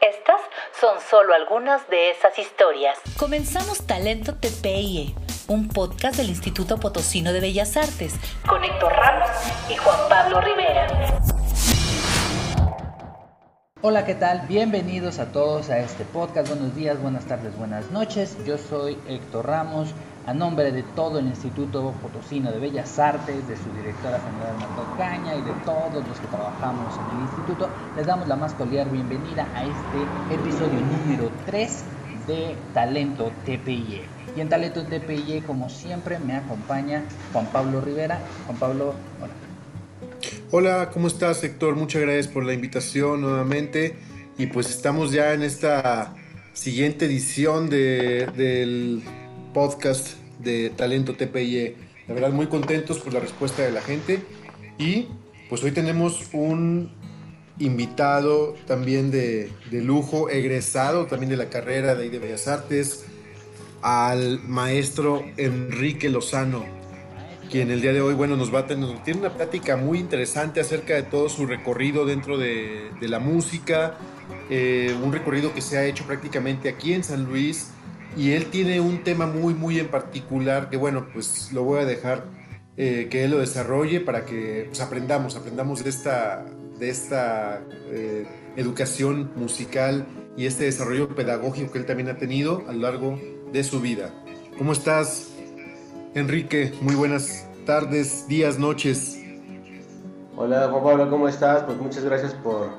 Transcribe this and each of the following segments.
Estas son solo algunas de esas historias. Comenzamos Talento TPIE, un podcast del Instituto Potosino de Bellas Artes, con Héctor Ramos y Juan Pablo Rivera. Hola, ¿qué tal? Bienvenidos a todos a este podcast. Buenos días, buenas tardes, buenas noches. Yo soy Héctor Ramos a nombre de todo el Instituto Potosino de Bellas Artes, de su directora general Marta Caña y de todos los que trabajamos en el instituto, les damos la más cordial bienvenida a este episodio número 3 de Talento TPIE. Y en Talento TPIE, como siempre, me acompaña Juan Pablo Rivera. Juan Pablo, hola. Hola, ¿cómo estás Héctor? Muchas gracias por la invitación nuevamente. Y pues estamos ya en esta siguiente edición de, del podcast de Talento TPIE. La verdad, muy contentos por la respuesta de la gente. Y pues hoy tenemos un invitado también de, lujo, egresado también de la carrera de, Bellas Artes, al maestro Enrique Lozano, quien el día de hoy, bueno, nos va a tener, tiene una plática muy interesante acerca de todo su recorrido dentro de, la música, eh, un recorrido que se ha hecho prácticamente aquí en San Luis, y él tiene un tema muy, muy en particular que, bueno, pues lo voy a dejar eh, que él lo desarrolle para que pues, aprendamos, aprendamos de esta, de esta eh, educación musical y este desarrollo pedagógico que él también ha tenido a lo largo de su vida. ¿Cómo estás, Enrique? Muy buenas tardes, días, noches. Hola Juan Pablo, ¿cómo estás? Pues muchas gracias por,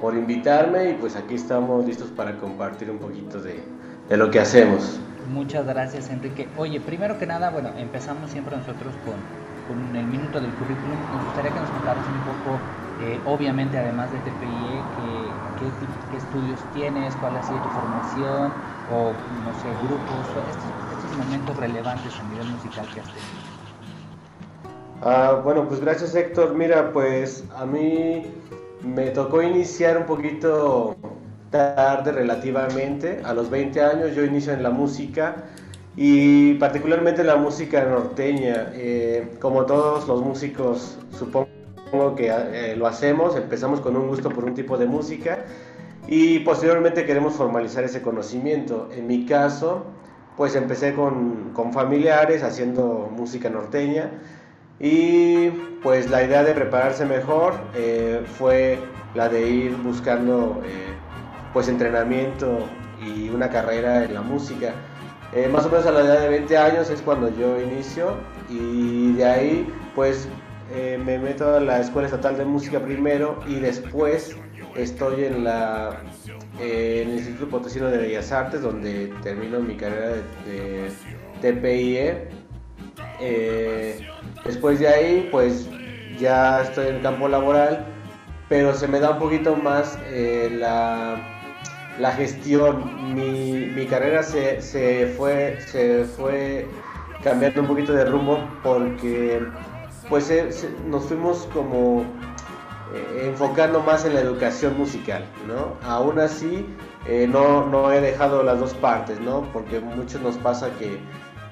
por invitarme y pues aquí estamos listos para compartir un poquito de, de lo que hacemos. Muchas gracias, Enrique. Oye, primero que nada, bueno, empezamos siempre nosotros con, con el minuto del currículum. Nos gustaría que nos contaras un poco, eh, obviamente, además de TPIE, qué, qué, estudios tienes, cuál ha sido tu formación, o no sé, grupos, estos, estos momentos relevantes a nivel musical que has tenido. Ah, bueno, pues gracias Héctor. Mira, pues a mí me tocó iniciar un poquito tarde relativamente. A los 20 años yo inicio en la música y particularmente la música norteña. Eh, como todos los músicos, supongo que eh, lo hacemos, empezamos con un gusto por un tipo de música y posteriormente queremos formalizar ese conocimiento. En mi caso, pues empecé con, familiares haciendo música norteña y pues la idea de prepararse mejor eh, fue la de ir buscando pues entrenamiento y una carrera en la música. Eh, más o menos a la edad de 20 años es cuando yo inicio y de ahí pues eh, me meto a la Escuela Estatal de Música primero y después estoy en, la, eh, el Instituto Potosino de Bellas Artes donde termino mi carrera de, de TPIE. después de ahí pues ya estoy en el campo laboral pero se me da un poquito más la la gestión, mi, mi carrera se, se, fue, se fue cambiando un poquito de rumbo porque pues nos fuimos como eh, enfocando más en la educación musical, ¿no? Aún así, eh, no, no, he dejado las dos partes, ¿no? Porque muchos nos pasa que,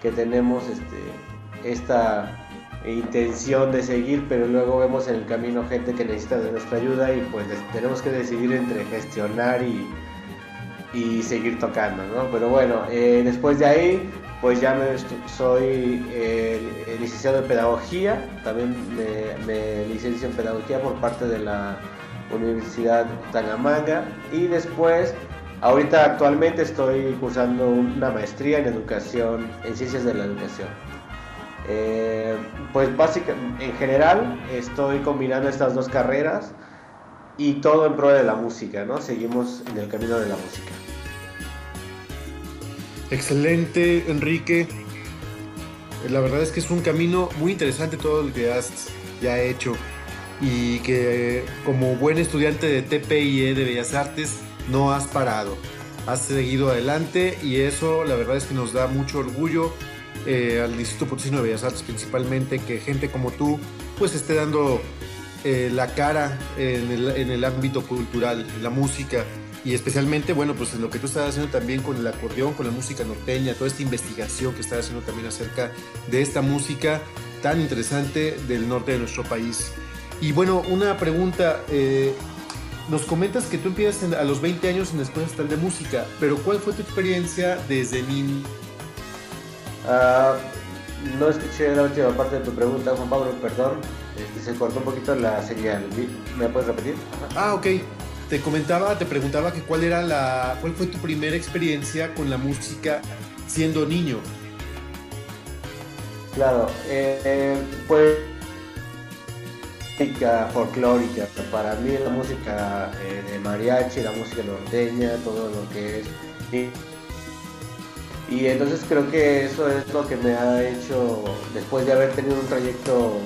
que tenemos este, esta intención de seguir, pero luego vemos en el camino gente que necesita de nuestra ayuda y pues tenemos que decidir entre gestionar y, y seguir tocando, ¿no? Pero bueno, eh, después de ahí, pues ya me, soy eh, licenciado en Pedagogía, también me, me, licencio en Pedagogía por parte de la Universidad Tangamanga y después, ahorita actualmente estoy cursando una maestría en Educación, en Ciencias de la Educación. Eh, pues básicamente, en general, estoy combinando estas dos carreras y todo en pro de la música, ¿no? Seguimos en el camino de la música. Excelente, Enrique. La verdad es que es un camino muy interesante todo lo que has ya hecho y que como buen estudiante de TPIE de Bellas Artes no has parado. has seguido adelante y eso la verdad es que nos da mucho orgullo eh, al Instituto Potosino de Bellas Artes principalmente que gente como tú pues esté dando eh, la cara en el, en el ámbito cultural, la música y especialmente, bueno, pues en lo que tú estás haciendo también con el acordeón, con la música norteña, toda esta investigación que estás haciendo también acerca de esta música tan interesante del norte de nuestro país. Y bueno, una pregunta, eh, nos comentas que tú empiezas a los 20 años en la Escuela Estatal de Música, pero ¿cuál fue tu experiencia desde niño? Ah, no escuché la última parte de tu pregunta, Juan Pablo, perdón. Este, se cortó un poquito la señal. ¿Me puedes repetir? Ah, ok. Te comentaba, te preguntaba que cuál era la, cuál fue tu primera experiencia con la música siendo niño. Claro, eh, eh, pues música folclórica. Para mí la música eh, de mariachi, la música norteña, todo lo que es. Y, y, entonces creo que eso es lo que me ha hecho, después de haber tenido un trayecto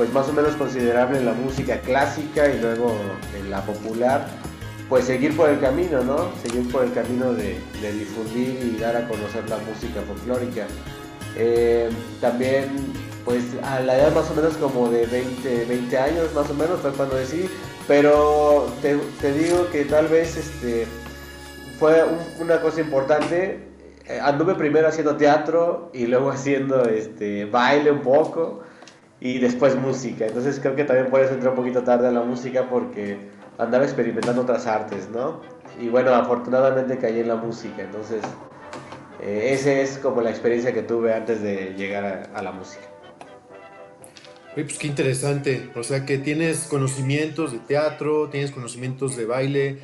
pues más o menos considerable en la música clásica y luego en la popular, pues seguir por el camino, ¿no? Seguir por el camino de, difundir y dar a conocer la música folclórica. Eh, también, pues a la edad más o menos como de 20, 20 años más o menos fue cuando decidí, pero te, digo que tal vez este, fue una cosa importante. Eh, anduve primero haciendo teatro y luego haciendo este, baile un poco y después música. Entonces creo que también por eso entré un poquito tarde a la música porque andaba experimentando otras artes, ¿no? Y bueno, afortunadamente caí en la música, entonces eh, esa es como la experiencia que tuve antes de llegar a, la música. Oye, pues qué interesante, o sea que tienes conocimientos de teatro, tienes conocimientos de baile,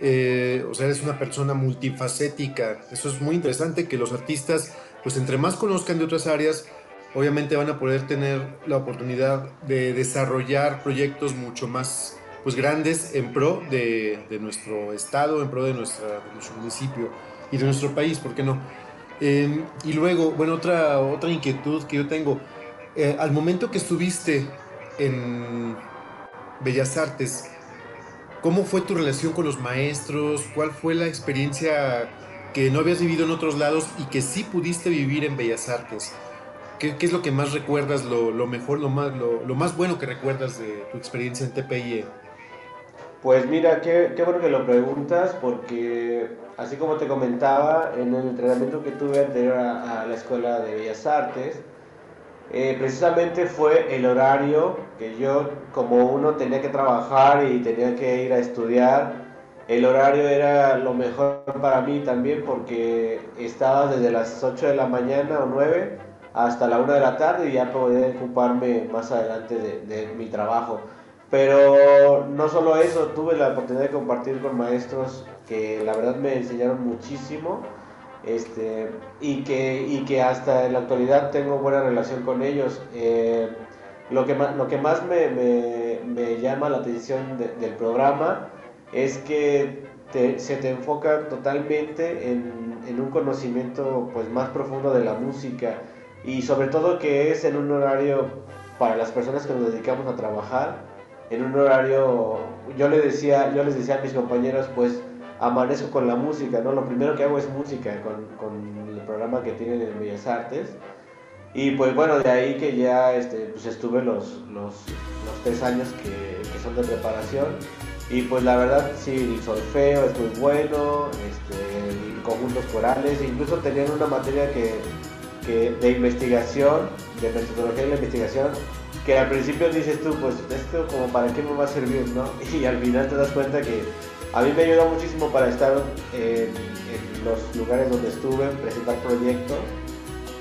eh, o sea, eres una persona multifacética, eso es muy interesante que los artistas, pues entre más conozcan de otras áreas, obviamente van a poder tener la oportunidad de desarrollar proyectos mucho más pues grandes en pro de, nuestro estado, en pro de, nuestro municipio y de nuestro país, ¿por qué no? Em, y luego, bueno, otra, otra inquietud que yo tengo, eh, al momento que estuviste en Bellas Artes, ¿cómo fue tu relación con los maestros? ¿Cuál fue la experiencia que no habías vivido en otros lados y que sí pudiste vivir en Bellas Artes? ¿Qué, es lo que más recuerdas, lo, mejor, lo más, lo, más bueno que recuerdas de tu experiencia en TPIE? Pues mira, qué, qué, bueno que lo preguntas porque así como te comentaba, en el entrenamiento que tuve anterior a, la Escuela de Bellas Artes, eh, precisamente fue el horario que yo, como uno tenía que trabajar y tenía que ir a estudiar, el horario era lo mejor para mí también porque estaba desde las 8 de la mañana o 9 hasta la una de la tarde y ya poder ocuparme más adelante de, mi trabajo. Pero no solo eso, tuve la oportunidad de compartir con maestros que la verdad me enseñaron muchísimo este, y, que, y que hasta en la actualidad tengo buena relación con ellos. Eh, lo, que más, lo que más me, me, me llama la atención del programa es que se te enfoca totalmente en, en, un conocimiento pues, más profundo de la música y sobre todo que es en un horario para las personas que nos dedicamos a trabajar, en un horario, yo, le decía, yo les decía a mis compañeros, pues amanezco con la música, ¿no? Lo primero que hago es música con, con el programa que tienen en Bellas Artes. Y pues bueno, de ahí que ya este, pues estuve los, los, los tres años que, que, son de preparación. Y pues la verdad, sí, el solfeo es muy bueno, este, conjuntos corales, incluso tenían una materia que de investigación, de metodología de la investigación, que al principio dices tú, pues esto como para qué me va a servir, ¿no? Y al final te das cuenta que a mí me ayudó muchísimo para estar en, los lugares donde estuve, presentar proyectos,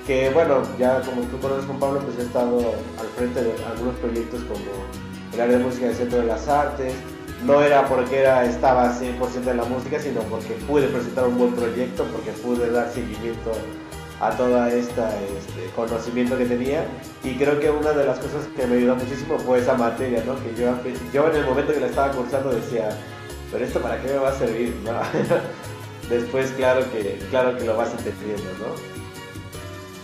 que bueno, ya como tú conoces con Pablo, pues he estado al frente de algunos proyectos como el área de música del Centro de las Artes, no era porque era, estaba 100% en la música, sino porque pude presentar un buen proyecto, porque pude dar seguimiento a todo este conocimiento que tenía y creo que una de las cosas que me ayudó muchísimo fue esa materia, ¿no? que yo, yo en el momento que la estaba cursando decía, pero esto para qué me va a servir, ¿no? Después claro que, claro que lo vas entendiendo, ¿no?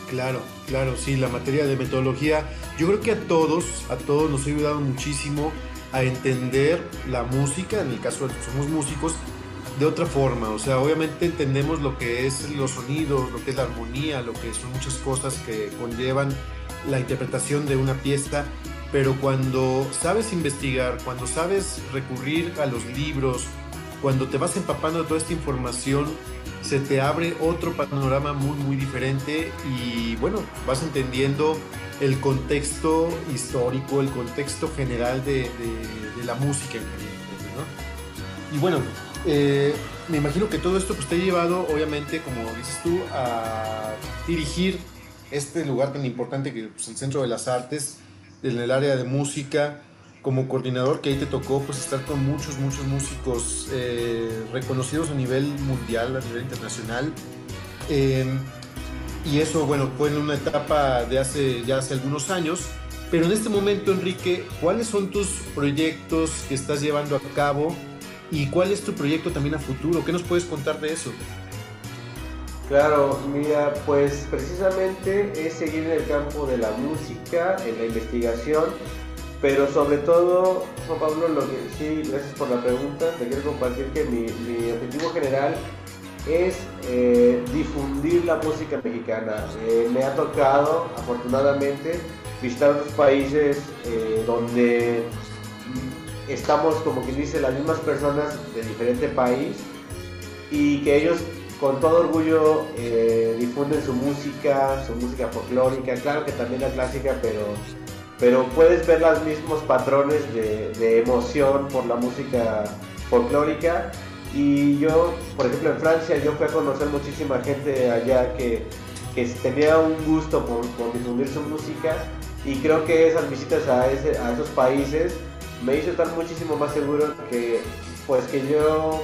Claro, claro, sí, la materia de metodología, yo creo que a todos, a todos nos ha ayudado muchísimo a entender la música, en el caso de que somos músicos, de otra forma. O sea, obviamente entendemos lo que es los sonidos, lo que es la armonía, lo que son muchas cosas que conllevan la interpretación de una pieza, pero cuando sabes investigar, cuando sabes recurrir a los libros, cuando te vas empapando de toda esta información, se te abre otro panorama muy, muy diferente y bueno, vas entendiendo el contexto histórico, el contexto general de, la música en general. Y bueno, eh, me imagino que todo esto pues, te ha llevado, obviamente, como dices tú, a dirigir este lugar tan importante que es pues, el Centro de las Artes, en el área de música, como coordinador que ahí te tocó pues estar con muchos, muchos músicos eh, reconocidos a nivel mundial, a nivel internacional. Em, y eso, bueno, fue en una etapa de hace ya hace algunos años. Pero en este momento, Enrique, ¿cuáles son tus proyectos que estás llevando a cabo? ¿Y cuál es tu proyecto también a futuro? ¿Qué nos puedes contar de eso? Claro, mira, pues precisamente es seguir en el campo de la música, en la investigación pero sobre todo, Juan Pablo, lo que sí, gracias por la pregunta, te quiero compartir que mi, objetivo general es eh, difundir la música mexicana. Eh, me ha tocado, afortunadamente, visitar otros países eh, donde estamos, como quien dice, las mismas personas de diferente país y que ellos con todo orgullo difunden su música, su música folclórica, claro que también la clásica, pero pero puedes ver los mismos patrones de, emoción por la música folclórica. Y yo, por ejemplo, en Francia, yo fui a conocer muchísima gente allá que, que tenía un gusto por, difundir su música. Y creo que esas visitas a esos países me hizo estar muchísimo más seguro que, pues, que yo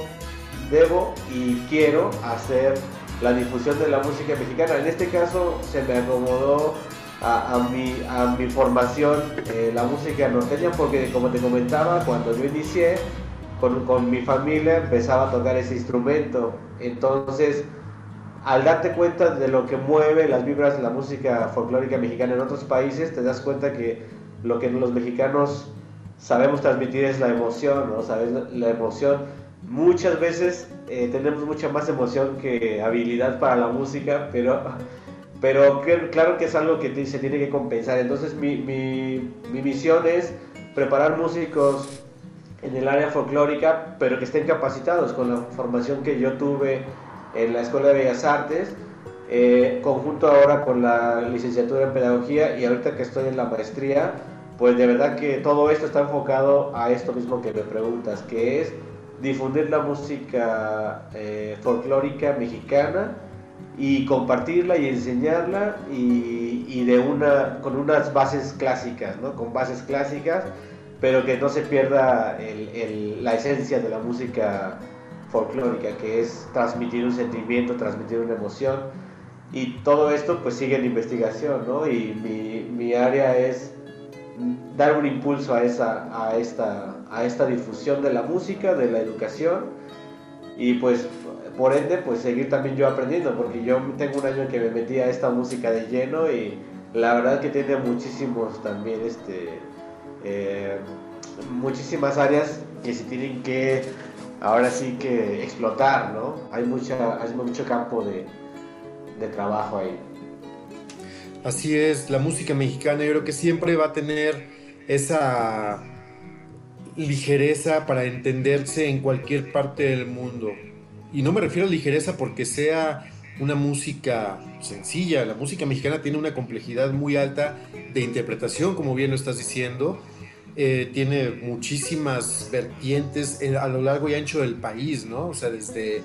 debo y quiero hacer la difusión de la música mexicana. En este caso se me acomodó a, mi, a mi formación eh, la música norteña porque como te comentaba, cuando yo inicié con, con, mi familia empezaba a tocar ese instrumento. Entonces, al darte cuenta de lo que mueve las vibras de la música folclórica mexicana en otros países, te das cuenta que lo que los mexicanos sabemos transmitir es la emoción, ¿no? ¿Sabes? La emoción. Muchas veces eh, tenemos mucha más emoción que habilidad para la música, pero pero claro que es algo que se tiene que compensar. Entonces mi, mi, misión es preparar músicos en el área folclórica, pero que estén capacitados con la formación que yo tuve en la Escuela de Bellas Artes, eh, conjunto ahora con la licenciatura en Pedagogía y ahorita que estoy en la maestría, pues de verdad que todo esto está enfocado a esto mismo que me preguntas, que es difundir la música eh, folclórica mexicana y compartirla y enseñarla y, de una, con unas bases clásicas, ¿no? Con bases clásicas, pero que no se pierda la esencia de la música folclórica, que es transmitir un sentimiento, transmitir una emoción. Y todo esto pues sigue en investigación, ¿no? Y mi, mi área es dar un impulso a, esa, a, esta, a esta difusión de la música, de la educación. Y pues por ende, pues seguir también yo aprendiendo, porque yo tengo un año que me metí a esta música de lleno y la verdad que tiene muchísimos también, este, eh, muchísimas áreas que se tienen que, ahora sí que explotar, ¿no? Hay, mucha, hay mucho campo de, de trabajo ahí. Así es, la música mexicana yo creo que siempre va a tener esa ligereza para entenderse en cualquier parte del mundo. Y no me refiero a ligereza porque sea una música sencilla. La música mexicana tiene una complejidad muy alta de interpretación, como bien lo estás diciendo. Eh, tiene muchísimas vertientes a lo largo y ancho del país, ¿no? O sea, desde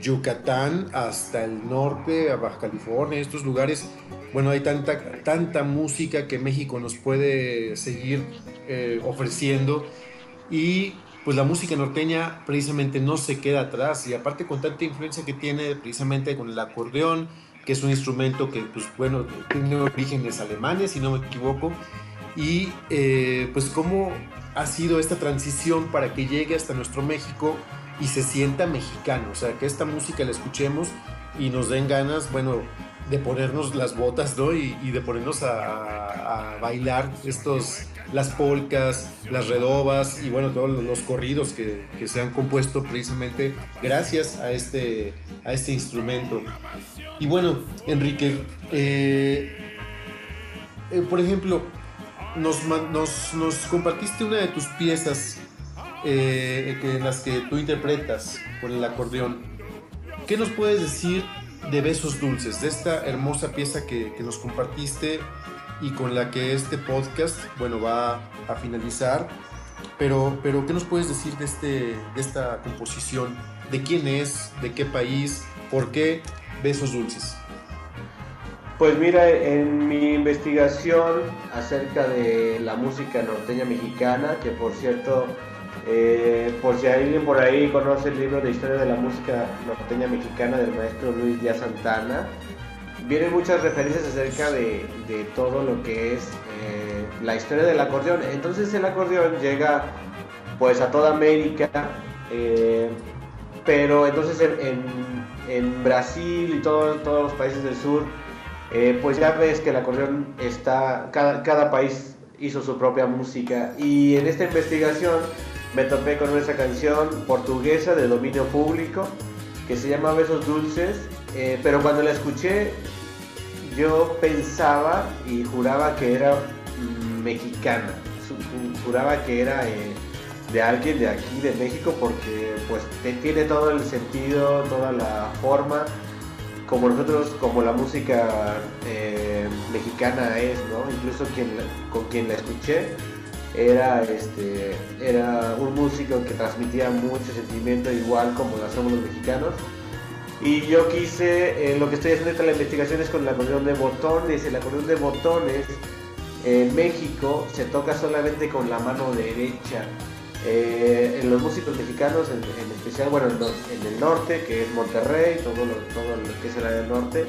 Yucatán hasta el norte, a Baja California, estos lugares. Bueno, hay tanta, tanta música que México nos puede seguir eh, ofreciendo. Y pues la música norteña precisamente no se queda atrás y aparte con tanta influencia que tiene precisamente con el acordeón, que es un instrumento que pues bueno, tiene orígenes alemanes si no me equivoco, y eh, pues cómo ha sido esta transición para que llegue hasta nuestro México y se sienta mexicano, o sea, que esta música la escuchemos y nos den ganas, bueno, de ponernos las botas, ¿no? Y, de ponernos a, bailar estos, las polcas, las redobas y bueno, todos los corridos que, se han compuesto precisamente gracias a este, a este instrumento. Y bueno, Enrique, eh, eh, por ejemplo, nos, nos, compartiste una de tus piezas eh, en las que tú interpretas con el acordeón. ¿Qué nos puedes decir de Besos Dulces, de esta hermosa pieza que, nos compartiste y con la que este podcast, bueno, va a finalizar. Pero, pero ¿qué nos puedes decir de, este, de esta composición? ¿De quién es? ¿De qué país? ¿Por qué Besos Dulces? Pues mira, en mi investigación acerca de la música norteña mexicana, que por cierto eh, por si alguien por ahí conoce el libro de historia de la música norteña mexicana del maestro Luis Díaz Santana, vienen muchas referencias acerca de, todo lo que es eh, la historia del acordeón. Entonces el acordeón llega pues a toda América, eh, pero entonces en, Brasil y todos los países del sur, pues ya ves que el acordeón está, cada, cada país hizo su propia música y en esta investigación me topé con esa canción portuguesa de dominio público que se llama Besos Dulces, eh, pero cuando la escuché yo pensaba y juraba que era mm, mexicana, juraba que era eh, de alguien de aquí, de México, porque pues tiene todo el sentido, toda la forma, como nosotros, como la música eh, mexicana es, ¿no? Incluso quien, con quien la escuché era, este, era un músico que transmitía mucho sentimiento, igual como lo hacemos los mexicanos. Y yo quise, eh, lo que estoy haciendo en la investigación es con el acordeón de botones. El acordeón de botones en México se toca solamente con la mano derecha. Eh, en los músicos mexicanos, en, especial, bueno, en, el norte, que es Monterrey, todo lo, todo lo que es el área del norte,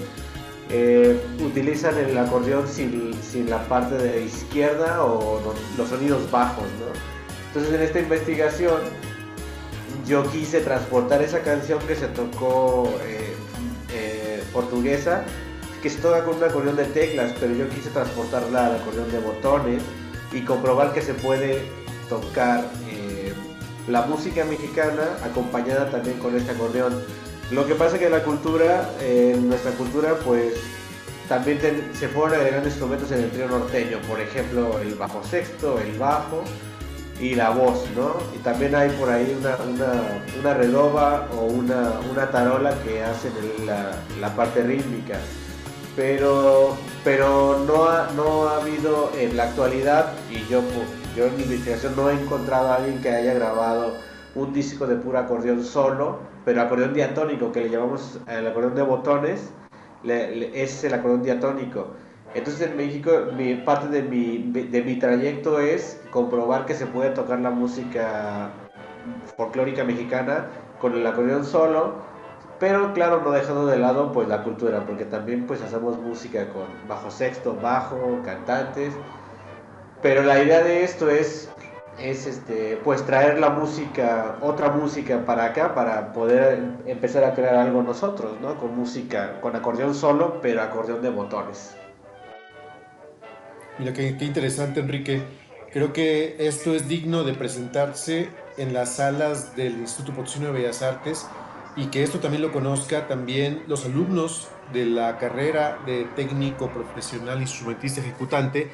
eh, utilizan el acordeón sin, la parte de izquierda o los sonidos bajos, Entonces en esta investigación yo quise transportar esa canción que se tocó eh, eh, portuguesa, que se toca con un acordeón de teclas, pero yo quise transportarla al acordeón de botones y comprobar que se puede tocar la música mexicana acompañada también con este acordeón. Lo que pasa es que la cultura, en nuestra cultura, pues también se fueron agregando instrumentos en el trío norteño, por ejemplo el bajo sexto, el bajo y la voz, ¿no? Y también hay por ahí una, una, redoba o una, una, tarola que hacen la, la, parte rítmica. Pero, pero no, ha, no ha habido en la actualidad, y yo, yo en mi investigación no he encontrado a alguien que haya grabado un disco de puro acordeón solo, pero acordeón diatónico, que le llamamos el acordeón de botones, es el acordeón diatónico. Entonces en México mi, parte de mi, de mi trayecto es comprobar que se puede tocar la música folclórica mexicana con el acordeón solo, pero claro, no dejando de lado pues la cultura, porque también pues hacemos música con bajo sexto, bajo, cantantes, pero la idea de esto es es este pues traer la música, otra música para acá para poder empezar a crear algo nosotros, ¿no? Con música, con acordeón solo, pero acordeón de botones. Mira qué, interesante, Enrique. Creo que esto es digno de presentarse en las salas del Instituto Potosino de Bellas Artes y que esto también lo conozca también los alumnos de la carrera de técnico profesional instrumentista ejecutante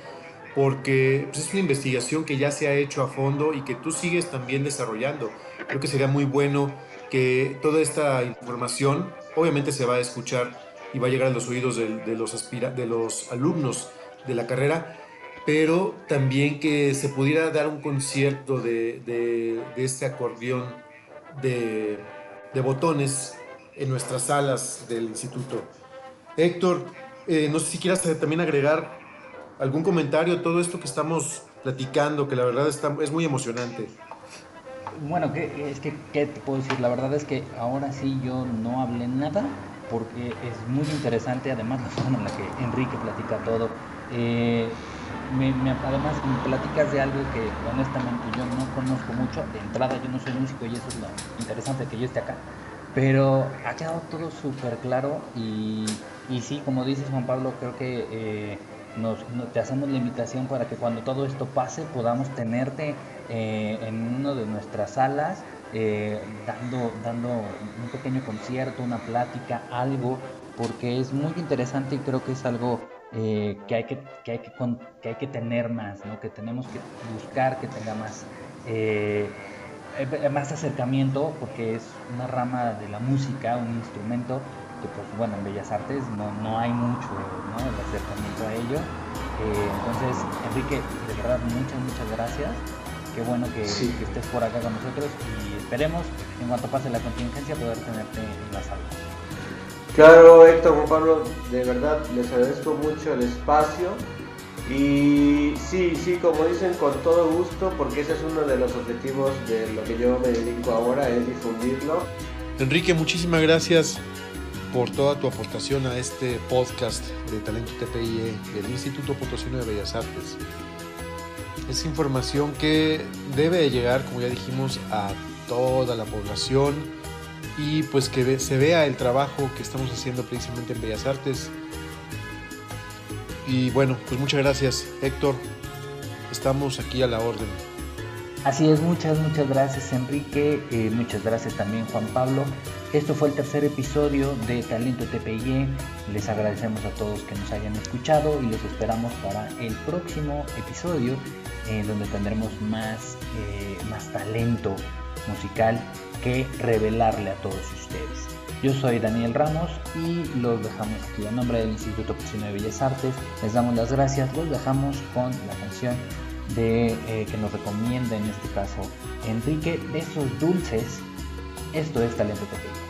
porque pues, es una investigación que ya se ha hecho a fondo y que tú sigues también desarrollando. Creo que sería muy bueno que toda esta información obviamente se va a escuchar y va a llegar a los oídos de, los, aspira, de los alumnos de la carrera, pero también que se pudiera dar un concierto de, de, este acordeón de, de, botones en nuestras salas del instituto. Héctor, eh, no sé si quieras también agregar algún comentario todo esto que estamos platicando, que la verdad está, es muy emocionante. Bueno, ¿qué, es que, ¿qué te puedo decir? La verdad es que ahora sí yo no hablé nada porque es muy interesante, además la forma en la que Enrique platica todo. Eh, me, además me platicas de algo que honestamente yo no conozco mucho. De entrada yo no soy músico y eso es lo interesante que yo esté acá. Pero ha quedado todo súper claro y, y, sí, como dices Juan Pablo, creo que eh, nos, te hacemos la invitación para que cuando todo esto pase podamos tenerte eh, en una de nuestras salas eh, dando, dando un pequeño concierto, una plática, algo, porque es muy interesante y creo que es algo eh, que, hay que, que, hay que, que, hay que tener más, ¿no? que tenemos que buscar que tenga más, más acercamiento, porque es una rama de la música, un instrumento que pues bueno, en Bellas Artes no, no hay mucho ¿no? el acercamiento a ello. entonces, Enrique, de verdad, muchas, muchas gracias qué bueno que, estés por acá con nosotros y esperemos, en cuanto pase la contingencia, poder tenerte en la sala. Claro, Héctor, Juan Pablo, de verdad les agradezco mucho el espacio y sí, sí, como dicen, con todo gusto, porque ese es uno de los objetivos de lo que yo me dedico ahora, es difundirlo. Enrique, muchísimas gracias por toda tu aportación a este podcast de Talento TPIE del Instituto Potosino de Bellas Artes es información que debe llegar, como ya dijimos, a toda la población y pues que se vea el trabajo que estamos haciendo precisamente en Bellas Artes. Y bueno, pues muchas gracias Héctor, estamos aquí a la orden. Así es, muchas, muchas gracias Enrique, eh, muchas gracias también Juan Pablo. Esto fue el tercer episodio de Talento TPI. Les agradecemos a todos que nos hayan escuchado y los esperamos para el próximo episodio en donde tendremos más, eh, más talento musical que revelarle a todos ustedes. Yo soy Daniel Ramos y los dejamos aquí a nombre del Instituto Potosino de Bellas Artes. Les damos las gracias, los dejamos con la canción de, eh, que nos recomienda en este caso Enrique, de esos dulces. Esto es Talento Pequeño.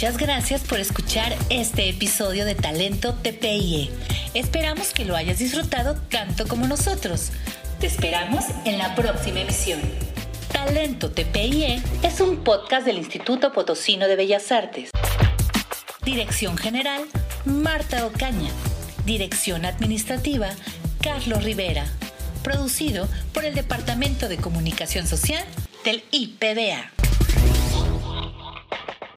Muchas gracias por escuchar este episodio de Talento TPIE. Esperamos que lo hayas disfrutado tanto como nosotros. Te esperamos en la próxima emisión. Talento TPIE es un podcast del Instituto Potosino de Bellas Artes. Dirección General, Marta Ocaña. Dirección Administrativa, Carlos Rivera. Producido por el Departamento de Comunicación Social del IPBA.